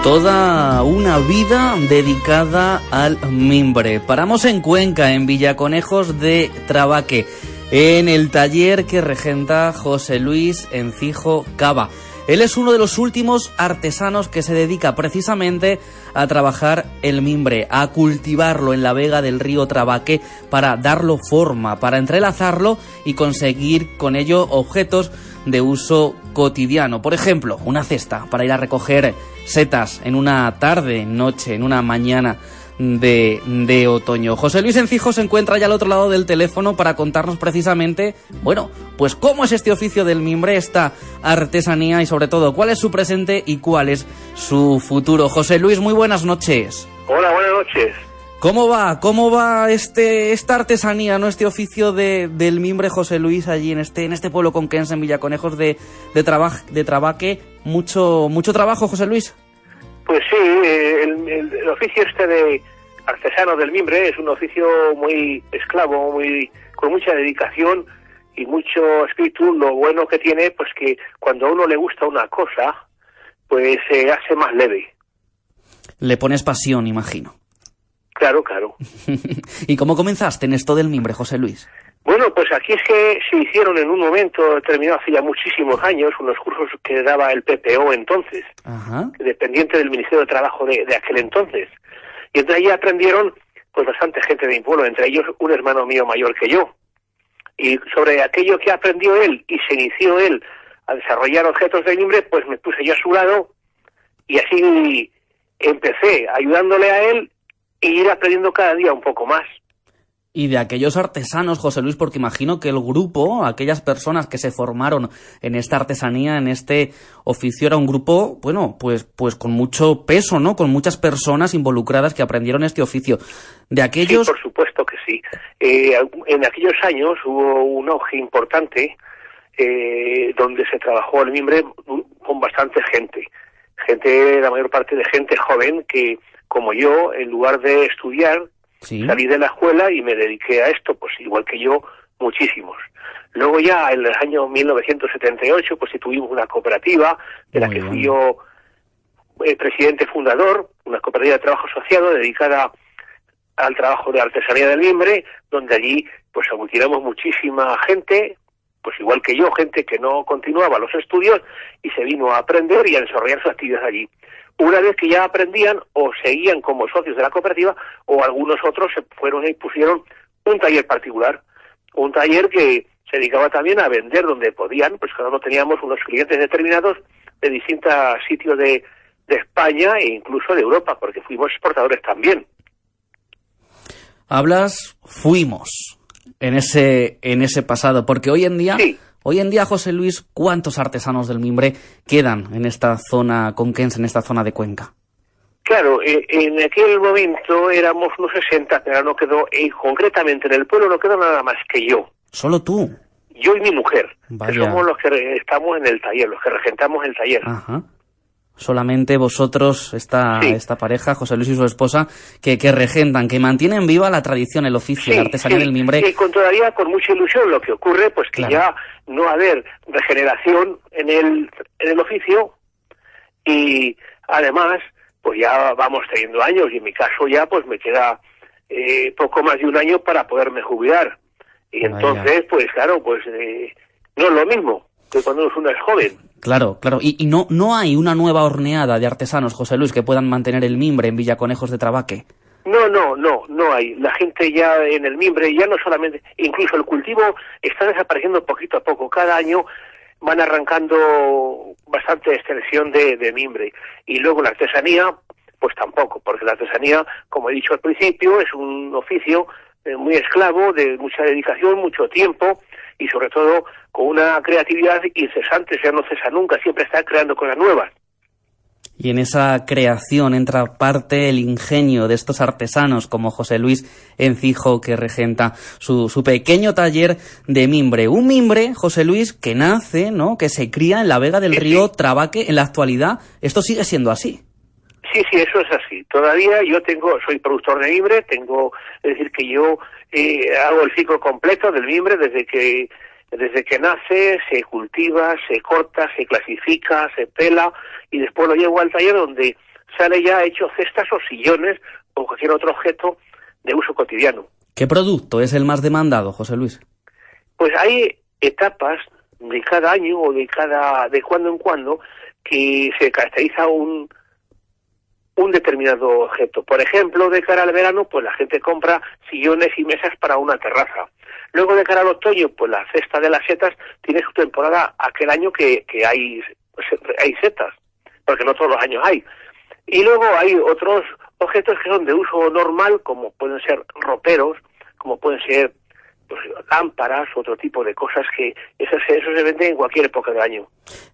Toda una vida dedicada al mimbre. Paramos en Cuenca, en Villaconejos de Trabaque, en el taller que regenta José Luis Encijo Cava. Él es uno de los últimos artesanos que se dedica precisamente a trabajar el mimbre, a cultivarlo en la vega del río Trabaque para darlo forma, para entrelazarlo y conseguir con ello objetos de uso cotidiano. Por ejemplo, una cesta para ir a recoger setas en una tarde, noche, en una mañana de, de otoño. José Luis Encijo se encuentra ya al otro lado del teléfono para contarnos precisamente, bueno, pues cómo es este oficio del mimbre, esta artesanía y sobre todo cuál es su presente y cuál es su futuro. José Luis, muy buenas noches. Hola, buenas noches. ¿Cómo va? ¿Cómo va este esta artesanía, no este oficio de, del mimbre José Luis allí en este en este pueblo conquense en Villaconejos de de, traba- de Trabaque? Mucho mucho trabajo, José Luis. Pues sí, eh, el, el- el oficio este de artesano del mimbre es un oficio muy esclavo, muy con mucha dedicación y mucho espíritu. Lo bueno que tiene, pues que cuando a uno le gusta una cosa, pues se hace más leve. Le pones pasión, imagino. Claro, claro. ¿Y cómo comenzaste en esto del mimbre, José Luis? Bueno, pues aquí es que se hicieron en un momento determinado, hace ya muchísimos años, unos cursos que daba el PPO entonces, Ajá. dependiente del Ministerio de Trabajo de, de aquel entonces. Y entonces allí aprendieron pues bastante gente de mi pueblo, entre ellos un hermano mío mayor que yo. Y sobre aquello que aprendió él y se inició él a desarrollar objetos de mimbre, pues me puse yo a su lado y así empecé ayudándole a él e ir aprendiendo cada día un poco más. Y de aquellos artesanos, José Luis, porque imagino que el grupo, aquellas personas que se formaron en esta artesanía, en este oficio, era un grupo, bueno, pues, pues con mucho peso, ¿no? Con muchas personas involucradas que aprendieron este oficio. De aquellos, Sí, por supuesto que sí. Eh, en aquellos años hubo un auge importante eh, donde se trabajó el mimbre con bastante gente. Gente, la mayor parte de gente joven que, como yo, en lugar de estudiar, sí, salí de la escuela y me dediqué a esto, pues igual que yo, muchísimos. Luego ya en el año 1978 constituimos una cooperativa de la que bien. fui yo eh, presidente fundador, una cooperativa de trabajo asociado dedicada al trabajo de artesanía del mimbre, donde allí pues aglutinamos muchísima gente, pues igual que yo, gente que no continuaba los estudios y se vino a aprender y a desarrollar sus actividades allí. Una vez que ya aprendían o seguían como socios de la cooperativa o algunos otros se fueron y pusieron un taller particular, un taller que se dedicaba también a vender donde podían, pues cada uno teníamos unos clientes determinados de distintos sitios de, de España e incluso de Europa, porque fuimos exportadores también. hablas fuimos en ese, en ese pasado, porque hoy en día, Sí. Hoy en día, José Luis, ¿cuántos artesanos del mimbre quedan en esta zona conquense, en esta zona de Cuenca? Claro, eh, en aquel momento éramos unos 60, pero no quedó, y concretamente en el pueblo no quedó nada más que yo. Solo tú. Yo y mi mujer, Vaya. que somos los que estamos en el taller, los que regentamos el taller. Ajá. Solamente vosotros, esta, Sí. esta pareja, José Luis y su esposa, que, que regentan, que mantienen viva la tradición, el oficio, la artesanía sí, del mimbre. Y con todavía con mucha ilusión lo que ocurre, pues que Claro. ya no va a haber regeneración en el, en el oficio y además, pues ya vamos teniendo años y en mi caso ya pues me queda eh, poco más de un año para poderme jubilar. Y Vaya. entonces, pues claro, pues eh, no es lo mismo que cuando uno es joven. Claro, claro. Y, y no, no hay una nueva horneada de artesanos, José Luis, que puedan mantener el mimbre en Villaconejos de Trabaque. No, no, no, no hay. La gente ya en el mimbre, ya no solamente, incluso el cultivo está desapareciendo poquito a poco. Cada año van arrancando bastante extensión de, de mimbre. Y luego la artesanía, pues tampoco, porque la artesanía, como he dicho al principio, es un oficio eh, muy esclavo, de mucha dedicación, mucho tiempo y sobre todo con una creatividad incesante, o sea, no cesa nunca, siempre está creando cosas nuevas. Y en esa creación entra parte el ingenio de estos artesanos como José Luis Encijo que regenta su, su pequeño taller de mimbre. Un mimbre, José Luis, que nace, ¿no? Que se cría en la vega del río Trabaque en la actualidad. Esto sigue siendo así. Sí, sí, eso es así. Todavía yo tengo, soy productor de mimbre, tengo, es decir, que yo eh, hago el ciclo completo del mimbre desde que desde que nace, se cultiva, se corta, se clasifica, se pela y después lo llevo al taller donde sale ya hecho cestas o sillones o cualquier otro objeto de uso cotidiano. ¿Qué producto es el más demandado, José Luis? Pues hay etapas de cada año o de cada de cuando en cuando que se caracteriza un un determinado objeto. Por ejemplo, de cara al verano, pues la gente compra sillones y mesas para una terraza. Luego de cara al otoño, pues la cesta de las setas tiene su temporada aquel año que, que hay, hay setas, porque no todos los años hay. Y luego hay otros objetos que son de uso normal, como pueden ser roperos, como pueden ser pues, lámparas, otro tipo de cosas que eso eso se vende en cualquier época del año.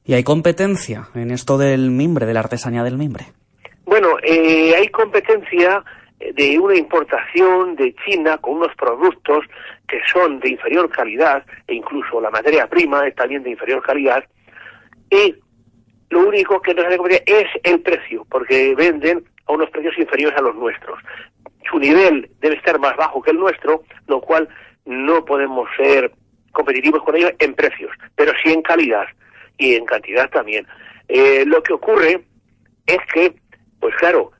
¿Y hay competencia en esto del mimbre, de la artesanía del mimbre? Bueno, eh, hay competencia eh, de una importación de China con unos productos que son de inferior calidad e incluso la materia prima es también de inferior calidad y lo único que nos hace es el precio porque venden a unos precios inferiores a los nuestros. Su nivel debe estar más bajo que el nuestro, lo cual no podemos ser competitivos con ellos en precios, pero sí en calidad y en cantidad también. Eh, lo que ocurre es que pues claro,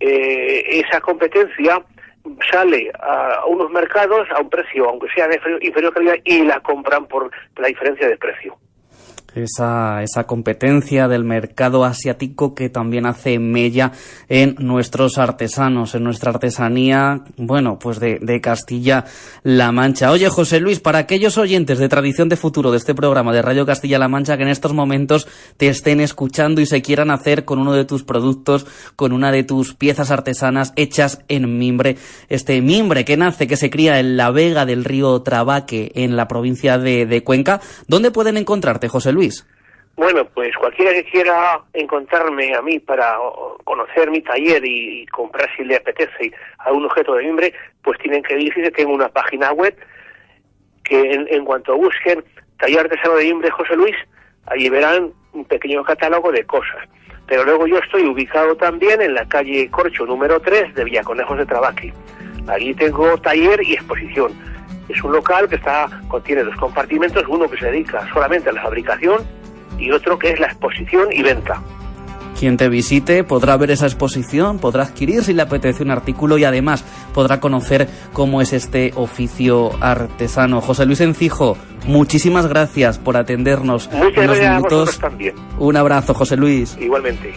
eh, esa competencia sale a, unos mercados a un precio, aunque sea de inferior, inferior calidad, y la compran por la diferencia de precio. Esa, esa competencia del mercado asiático que también hace mella en nuestros artesanos, en nuestra artesanía, bueno, pues de, de Castilla-La Mancha. Oye, José Luis, para aquellos oyentes de Tradición de Futuro de este programa de Radio Castilla-La Mancha que en estos momentos te estén escuchando y se quieran hacer con uno de tus productos, con una de tus piezas artesanas hechas en mimbre, este mimbre que nace, que se cría en la vega del río Trabaque, en la provincia de, de Cuenca, ¿dónde pueden encontrarte, José Luis? Bueno, pues cualquiera que quiera encontrarme a mí para conocer mi taller y, comprar si le apetece algún objeto de mimbre, pues tienen que dirigirse, tengo una página web que en, cuanto busquen Taller Artesano de Mimbre José Luis, allí verán un pequeño catálogo de cosas. Pero luego yo estoy ubicado también en la calle Corcho número 3 de Villaconejos de Trabaque. Allí tengo taller y exposición. Es un local que está contiene dos compartimentos, uno que se dedica solamente a la fabricación y otro que es la exposición y venta. Quien te visite podrá ver esa exposición, podrá adquirir si le apetece un artículo y además podrá conocer cómo es este oficio artesano. José Luis Encijo, muchísimas gracias por atendernos Muchas unos gracias a minutos. vosotros también, Un abrazo, José Luis. igualmente.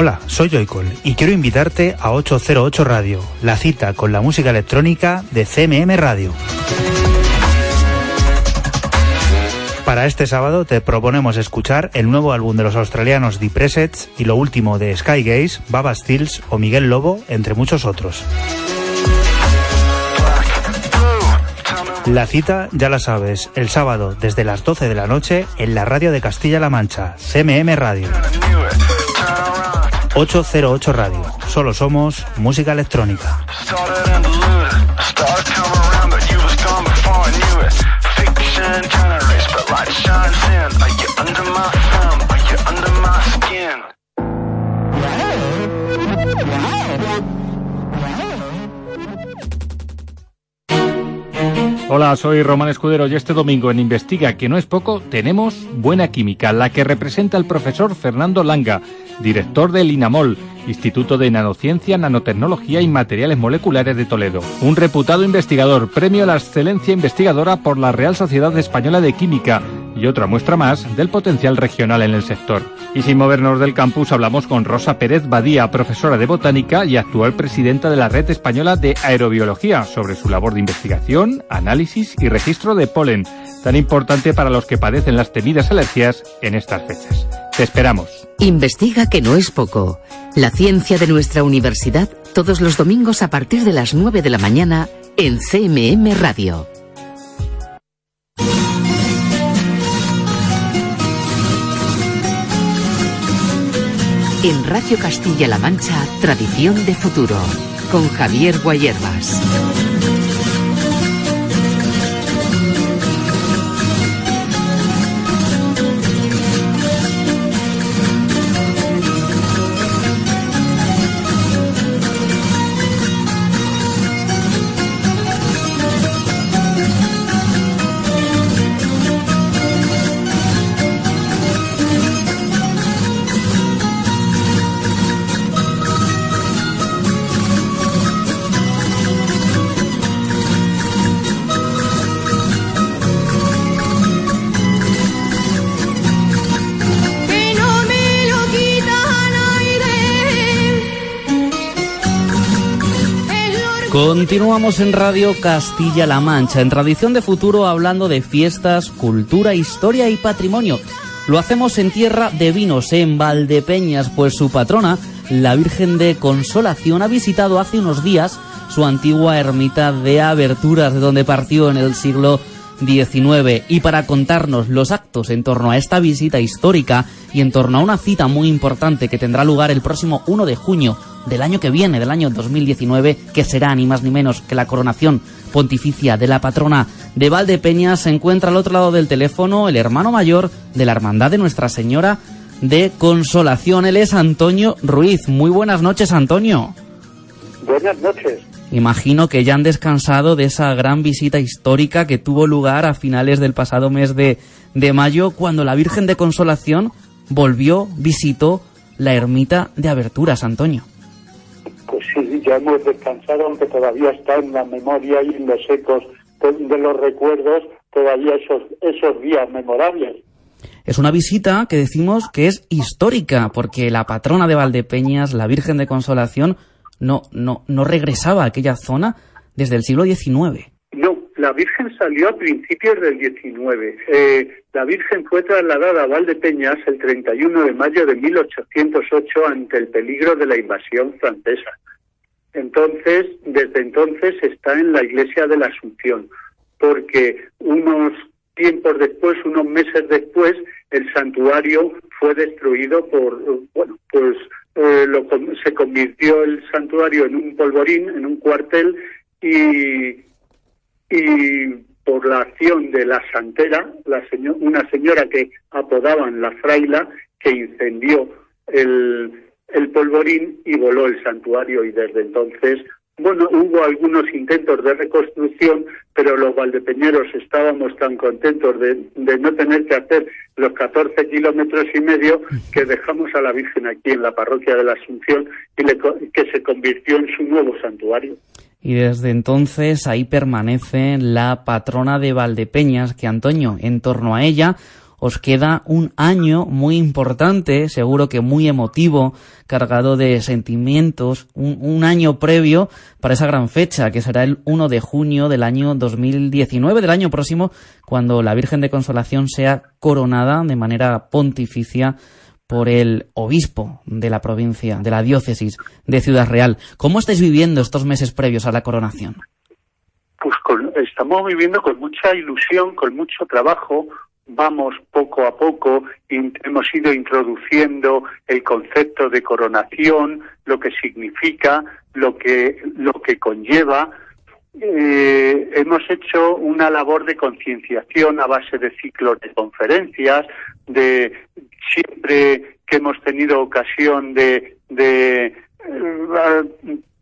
Hola, soy Joycol y quiero invitarte a 808 Radio, la cita con la música electrónica de CMM Radio. Para este sábado te proponemos escuchar el nuevo álbum de los australianos The Presets y lo último de Sky Gaze, Baba Stills o Miguel Lobo, entre muchos otros. La cita, ya la sabes, el sábado desde las 12 de la noche en la radio de Castilla-La Mancha, CMM Radio. 808 Radio. Solo somos música electrónica. Hola, soy Román Escudero y este domingo en Investiga, que no es poco, tenemos Buena Química, la que representa el profesor Fernando Langa, director del INAMOL, Instituto de Nanociencia, Nanotecnología y Materiales Moleculares de Toledo. Un reputado investigador, premio a la excelencia investigadora por la Real Sociedad Española de Química y otra muestra más del potencial regional en el sector. Y sin movernos del campus hablamos con Rosa Pérez Badía, profesora de botánica y actual presidenta de la Red Española de Aerobiología, sobre su labor de investigación, análisis y registro de polen, tan importante para los que padecen las temidas alergias en estas fechas. Te esperamos. Investiga que no es poco. La ciencia de nuestra universidad todos los domingos a partir de las 9 de la mañana en CMM Radio. En Radio Castilla-La Mancha, Tradición de Futuro, con Javier Guayerbas. Continuamos en Radio Castilla-La Mancha, en Tradición de Futuro, hablando de fiestas, cultura, historia y patrimonio. Lo hacemos en tierra de vinos, en Valdepeñas, pues su patrona, la Virgen de Consolación, ha visitado hace unos días su antigua ermita de aberturas, de donde partió en el siglo Y para contarnos los actos en torno a esta visita histórica y en torno a una cita muy importante que tendrá lugar el próximo 1 de junio del año que viene, del año 2019, que será ni más ni menos que la coronación pontificia de la patrona de Valdepeñas, se encuentra al otro lado del teléfono el hermano mayor de la Hermandad de Nuestra Señora de Consolación. Él es Antonio Ruiz. Muy buenas noches, Antonio. Buenas noches. Imagino que ya han descansado de esa gran visita histórica que tuvo lugar a finales del pasado mes de, de mayo, cuando la Virgen de Consolación volvió, visitó la ermita de Aberturas, Antonio. Pues sí, ya hemos descansado, aunque todavía está en la memoria y en los ecos de, los recuerdos, todavía esos, esos días memorables. Es una visita que decimos que es histórica, porque la patrona de Valdepeñas, la Virgen de Consolación, no, no, no regresaba a aquella zona desde el siglo XIX. No, la Virgen salió a principios del 19. Eh, la Virgen fue trasladada a Valdepeñas el 31 de mayo de 1808 ante el peligro de la invasión francesa. Entonces, desde entonces está en la iglesia de la Asunción, porque unos tiempos después, unos meses después, el santuario fue destruido por, bueno, pues eh, lo se convirtió el santuario en un polvorín, en un cuartel, y, por la acción de la santera, una señora que apodaban la fraila, que incendió el polvorín y voló el santuario y desde entonces, bueno, hubo algunos intentos de reconstrucción, pero los valdepeñeros estábamos tan contentos de, no tener que hacer los 14 kilómetros y medio que dejamos a la Virgen aquí en la parroquia de la Asunción y le que se convirtió en su nuevo santuario. Y desde entonces ahí permanece la patrona de Valdepeñas, que Antonio, en torno a ella, os queda un año muy importante, seguro que muy emotivo, cargado de sentimientos, un, un, año previo para esa gran fecha, que será el 1 de junio del año 2019, del año próximo, cuando la Virgen de Consolación sea coronada de manera pontificia por el obispo de la provincia, de la diócesis de Ciudad Real. ¿Cómo estáis viviendo estos meses previos a la coronación? Pues con, estamos viviendo con mucha ilusión, con mucho trabajo. Vamos poco a poco, hemos ido introduciendo el concepto de coronación, lo que significa, lo que, lo que conlleva. Eh, hemos hecho una labor de concienciación a base de ciclos de conferencias, de siempre que hemos tenido ocasión de, de,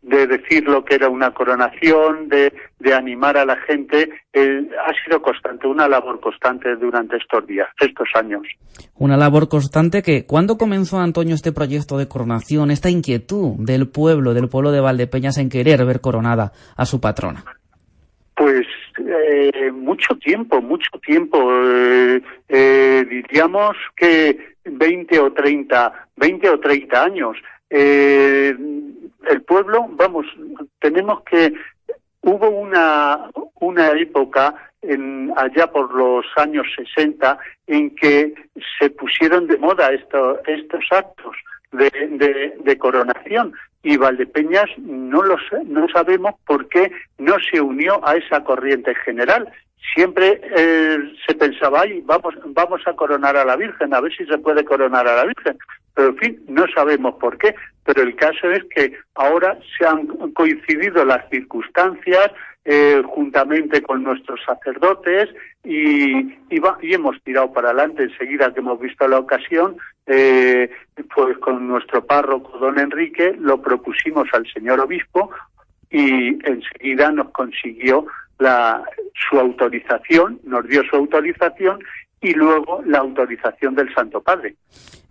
de decir lo que era una coronación, de, de animar a la gente, eh, ha sido constante, una labor constante durante estos días, estos años. Una labor constante que, ¿cuándo comenzó, Antonio, este proyecto de coronación, esta inquietud del pueblo, del pueblo de Valdepeñas en querer ver coronada a su patrona? Pues eh, mucho tiempo, mucho tiempo. Eh, eh, diríamos que 20 o 30, 20 o 30 años. Eh, el pueblo, vamos, tenemos que hubo una una época en, allá por los años 60 en que se pusieron de moda esto, estos actos de, de, coronación y Valdepeñas no lo no sabemos por qué no se unió a esa corriente general. Siempre eh, se pensaba, ay, vamos, vamos a coronar a la Virgen, a ver si se puede coronar a la Virgen. Pero en fin, no sabemos por qué. Pero el caso es que ahora se han coincidido las circunstancias eh, juntamente con nuestros sacerdotes y, y, y, hemos tirado para adelante enseguida que hemos visto la ocasión, eh, pues con nuestro párroco don Enrique lo propusimos al señor obispo y enseguida nos consiguió la, su autorización, nos dio su autorización y luego la autorización del Santo Padre.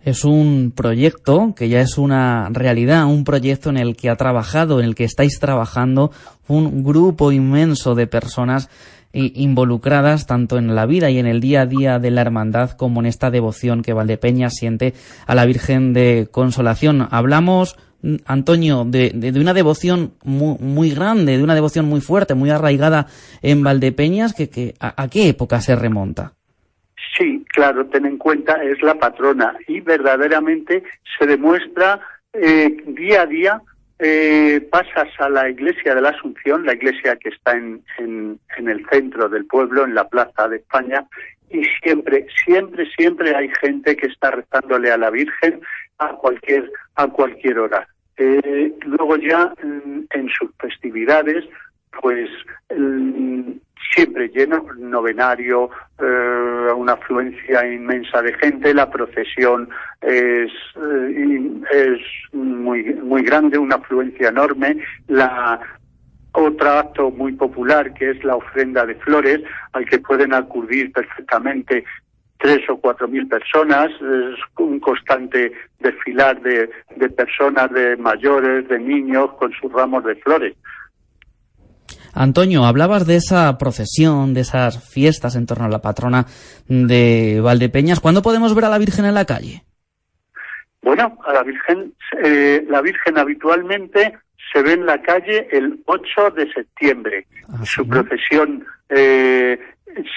Es un proyecto que ya es una realidad, un proyecto en el que ha trabajado, en el que estáis trabajando un grupo inmenso de personas involucradas tanto en la vida y en el día a día de la hermandad como en esta devoción que Valdepeña siente a la Virgen de Consolación. Hablamos, Antonio, de, una devoción muy, grande, de una devoción muy fuerte, muy arraigada en Valdepeñas, que, que ¿a qué época se remonta? Sí, claro, ten en cuenta, es la patrona y verdaderamente se demuestra eh, día a día. Eh, pasas a la iglesia de la Asunción, la iglesia que está en, en, el centro del pueblo, en la plaza de España, y siempre, siempre, siempre hay gente que está rezándole a la Virgen a cualquier, a cualquier hora. Eh, luego ya en, en sus festividades, pues siempre lleno, novenario, eh, una afluencia inmensa de gente, la procesión es, eh, es muy, muy grande, una afluencia enorme, la otro acto muy popular que es la ofrenda de flores, al que pueden acudir perfectamente tres o cuatro mil personas, es un constante desfilar de, de personas, de mayores, de niños, con sus ramos de flores. Antonio, hablabas de esa procesión, de esas fiestas en torno a la patrona de Valdepeñas. ¿Cuándo podemos ver a la Virgen en la calle? Bueno, a la Virgen, eh, la Virgen habitualmente se ve en la calle el 8 de septiembre. Ah, Su ¿sí? procesión, eh,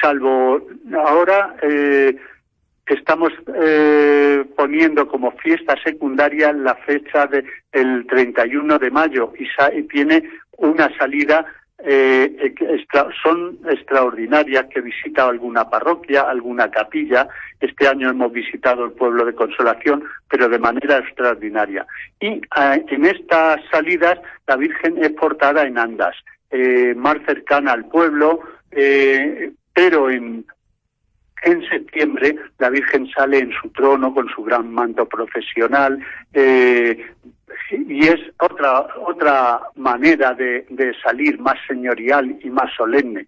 salvo ahora, eh, estamos eh, poniendo como fiesta secundaria la fecha del de 31 de mayo y, y tiene una salida eh, extra, son extraordinarias que visita alguna parroquia, alguna capilla. Este año hemos visitado el pueblo de Consolación, pero de manera extraordinaria. Y eh, en estas salidas la Virgen es portada en andas, eh, más cercana al pueblo, eh, pero en, en septiembre la Virgen sale en su trono con su gran manto profesional, eh, y es otra otra manera de, de, salir más señorial y más solemne.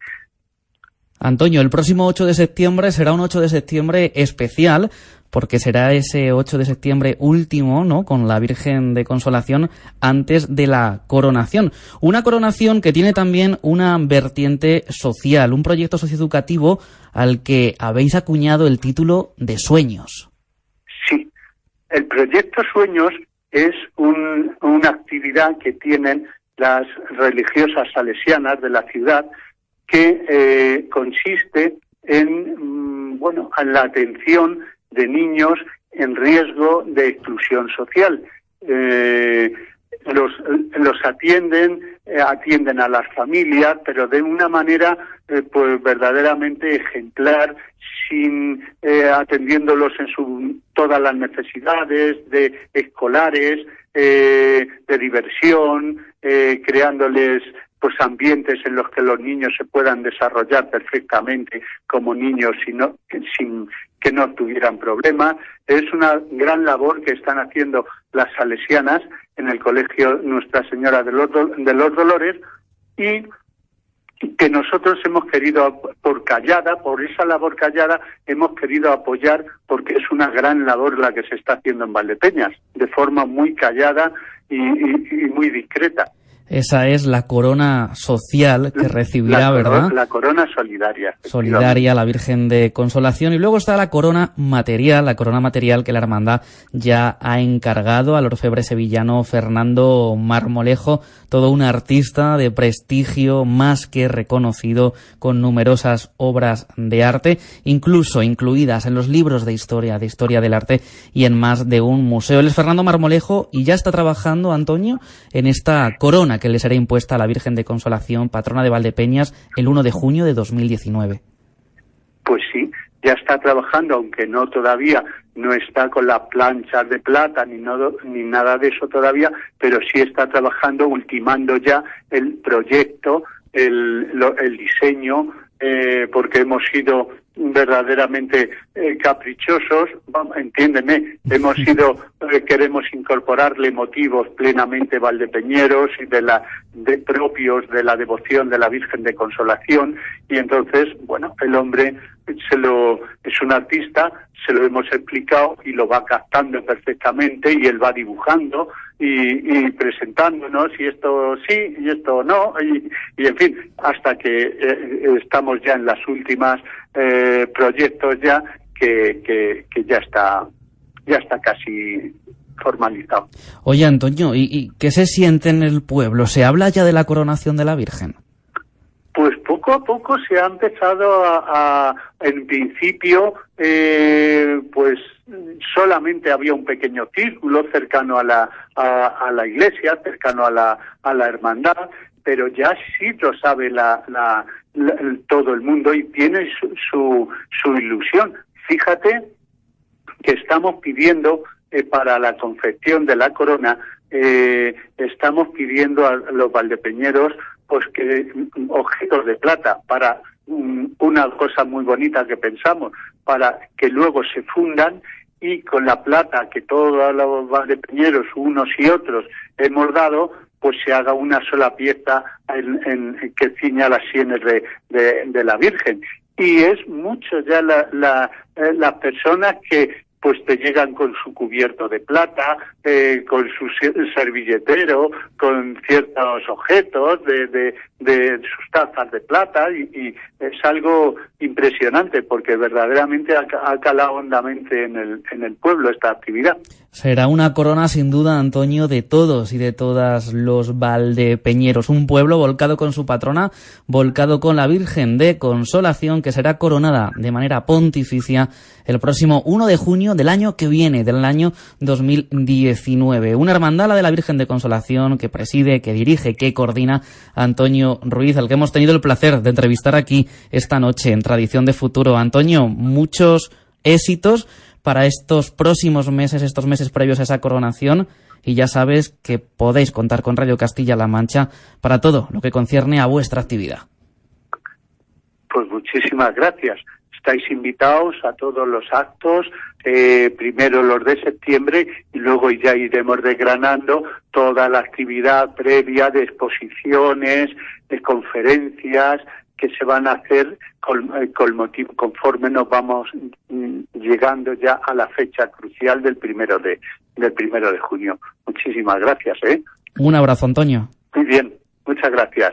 Antonio, el próximo 8 de septiembre será un 8 de septiembre especial porque será ese 8 de septiembre último, ¿no? Con la Virgen de Consolación antes de la coronación. Una coronación que tiene también una vertiente social, un proyecto socioeducativo al que habéis acuñado el título de Sueños. Sí, el proyecto Sueños es un- una actividad que tienen las religiosas salesianas de la ciudad que eh, consiste en mm, bueno en la atención de niños en riesgo de exclusión social. Eh, los atienden, eh, atienden a las familias, pero de una manera eh, pues verdaderamente ejemplar, sin eh, atendiéndolos en su, todas las necesidades de escolares, eh, de diversión, creándoles pues ambientes en los que los niños se puedan desarrollar perfectamente como niños sin, sin que no tuvieran problemas. Es una gran labor que están haciendo las salesianas en el colegio Nuestra Señora de los, de los Dolores y que nosotros hemos querido, por callada, por esa labor callada, hemos querido apoyar porque es una gran labor la que se está haciendo en Valdepeñas, de forma muy callada y muy discreta. Esa es la corona social que recibirá, la, ¿verdad? La corona solidaria. Solidaria, la Virgen de Consolación. Y luego está la corona material, la corona material que la hermandad ya ha encargado al orfebre sevillano Fernando Marmolejo, todo un artista de prestigio más que reconocido con numerosas obras de arte, incluso incluidas en los libros de historia, de historia del arte y en más de un museo. Él es Fernando Marmolejo y ya está trabajando, Antonio, en esta corona que le será impuesta a la Virgen de Consolación, patrona de Valdepeñas, el 1 de junio de 2019. Pues sí, ya está trabajando, aunque no todavía, no está con las planchas de plata ni, no, ni nada de eso todavía, pero sí está trabajando, ultimando ya el proyecto, el, lo- el diseño, eh, porque hemos sido verdaderamente eh, caprichosos, vamos, entiéndeme, hemos sido, eh, queremos incorporarle motivos plenamente valdepeñeros y de la de propios de la devoción de la Virgen de Consolación. Y entonces, bueno, el hombre se lo es un artista, se lo hemos explicado y lo va captando perfectamente y él va dibujando y, y presentándonos y esto sí y esto no y, y en fin hasta que eh, estamos ya en las últimas eh, proyectos ya que, que, que ya está ya está casi formalizado. Oye, Antonio, ¿y, y qué se siente en el pueblo? ¿Se habla ya de la coronación de la Virgen? Pues poco a poco se ha empezado a, en principio, eh, pues solamente había un pequeño círculo cercano a la, a, a la iglesia, cercano a la, a la hermandad, pero ya sí lo sabe la, la- todo el mundo y tiene su, su, su ilusión. Fíjate que estamos pidiendo eh, para la confección de la corona, eh, estamos pidiendo a los valdepeñeros pues que mm, objetos de plata para mm, una cosa muy bonita que pensamos, para que luego se fundan y con la plata que todos los valdepeñeros, unos y otros, hemos dado, pues se haga una sola pieza en, que ciña las sienes de, de- de la Virgen. Y es mucho ya la, la- eh, las personas que pues te llegan con su cubierto de plata, eh, con su se- servilletero, con ciertos objetos de, de, de sus tazas de plata y, es algo impresionante porque verdaderamente ha calado hondamente en el, en el pueblo esta actividad. Será una corona sin duda, Antonio, de todos y de todas los valdepeñeros. Un pueblo volcado con su patrona, volcado con la Virgen de Consolación, que será coronada de manera pontificia el próximo 1 de junio del año que viene, del año 2019. Una hermandad la de la Virgen de Consolación que preside, que dirige, que coordina Antonio Ruiz, al que hemos tenido el placer de entrevistar aquí esta noche en Tradición de Futuro. Antonio, muchos éxitos para estos próximos meses, estos meses previos a esa coronación. Y ya sabes que podéis contar con Radio Castilla-La Mancha para todo lo que concierne a vuestra actividad. Pues muchísimas gracias. Estáis invitados a todos los actos, eh, primero los de septiembre y luego ya iremos desgranando toda la actividad previa de exposiciones, de conferencias, que se van a hacer con, eh, con motivo, conforme nos vamos mm, llegando ya a la fecha crucial del primero de del primero de junio. Muchísimas gracias, ¿eh? Un abrazo, Antonio. Muy bien, muchas gracias.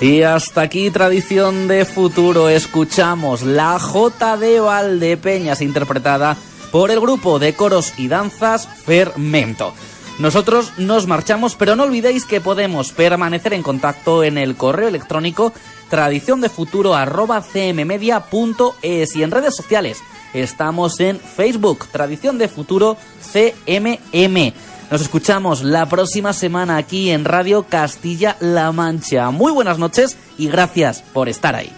Y hasta aquí Tradición de Futuro. Escuchamos la J de Valdepeñas interpretada por el grupo de coros y danzas Fermento. Nosotros nos marchamos, pero no olvidéis que podemos permanecer en contacto en el correo electrónico tradiciondefuturo@cmmedia.es y en redes sociales. Estamos en Facebook, Tradición de Futuro CMM. Nos escuchamos la próxima semana aquí en Radio Castilla-La Mancha. Muy buenas noches y gracias por estar ahí.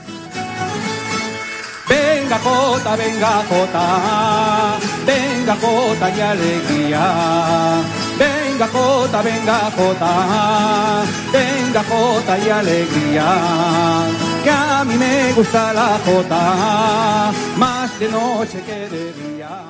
Venga Jota, venga Jota, venga Jota y alegría. Venga Jota, venga Jota, venga Jota y alegría. Que a mí me gusta la Jota, más de noche que de día.